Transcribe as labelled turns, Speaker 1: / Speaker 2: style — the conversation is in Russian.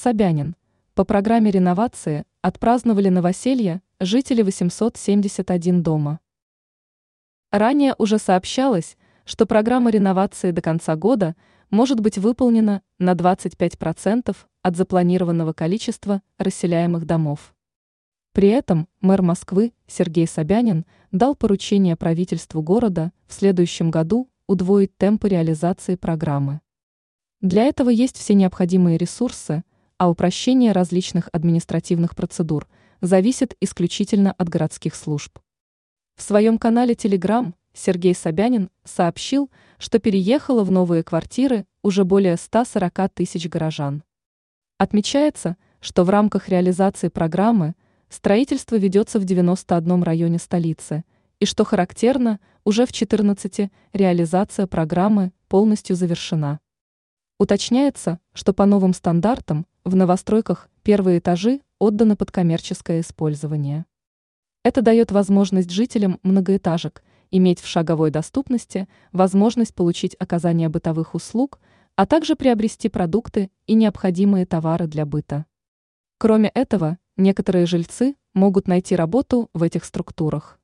Speaker 1: Собянин. По программе реновации отпраздновали новоселье жители 871 дома. Ранее уже сообщалось, что программа реновации до конца года может быть выполнена на 25% от запланированного количества расселяемых домов. При этом мэр Москвы Сергей Собянин дал поручение правительству города в следующем году удвоить темпы реализации программы. Для этого есть все необходимые ресурсы, а упрощение различных административных процедур зависит исключительно от городских служб. В своем канале Telegram Сергей Собянин сообщил, что переехало в новые квартиры уже более 140 тысяч горожан. Отмечается, что в рамках реализации программы строительство ведется в 91 районе столицы – и что характерно, уже в 14 реализация программы полностью завершена. Уточняется, что по новым стандартам в новостройках первые этажи отданы под коммерческое использование. Это дает возможность жителям многоэтажек иметь в шаговой доступности возможность получить оказание бытовых услуг, а также приобрести продукты и необходимые товары для быта. Кроме этого, некоторые жильцы могут найти работу в этих структурах.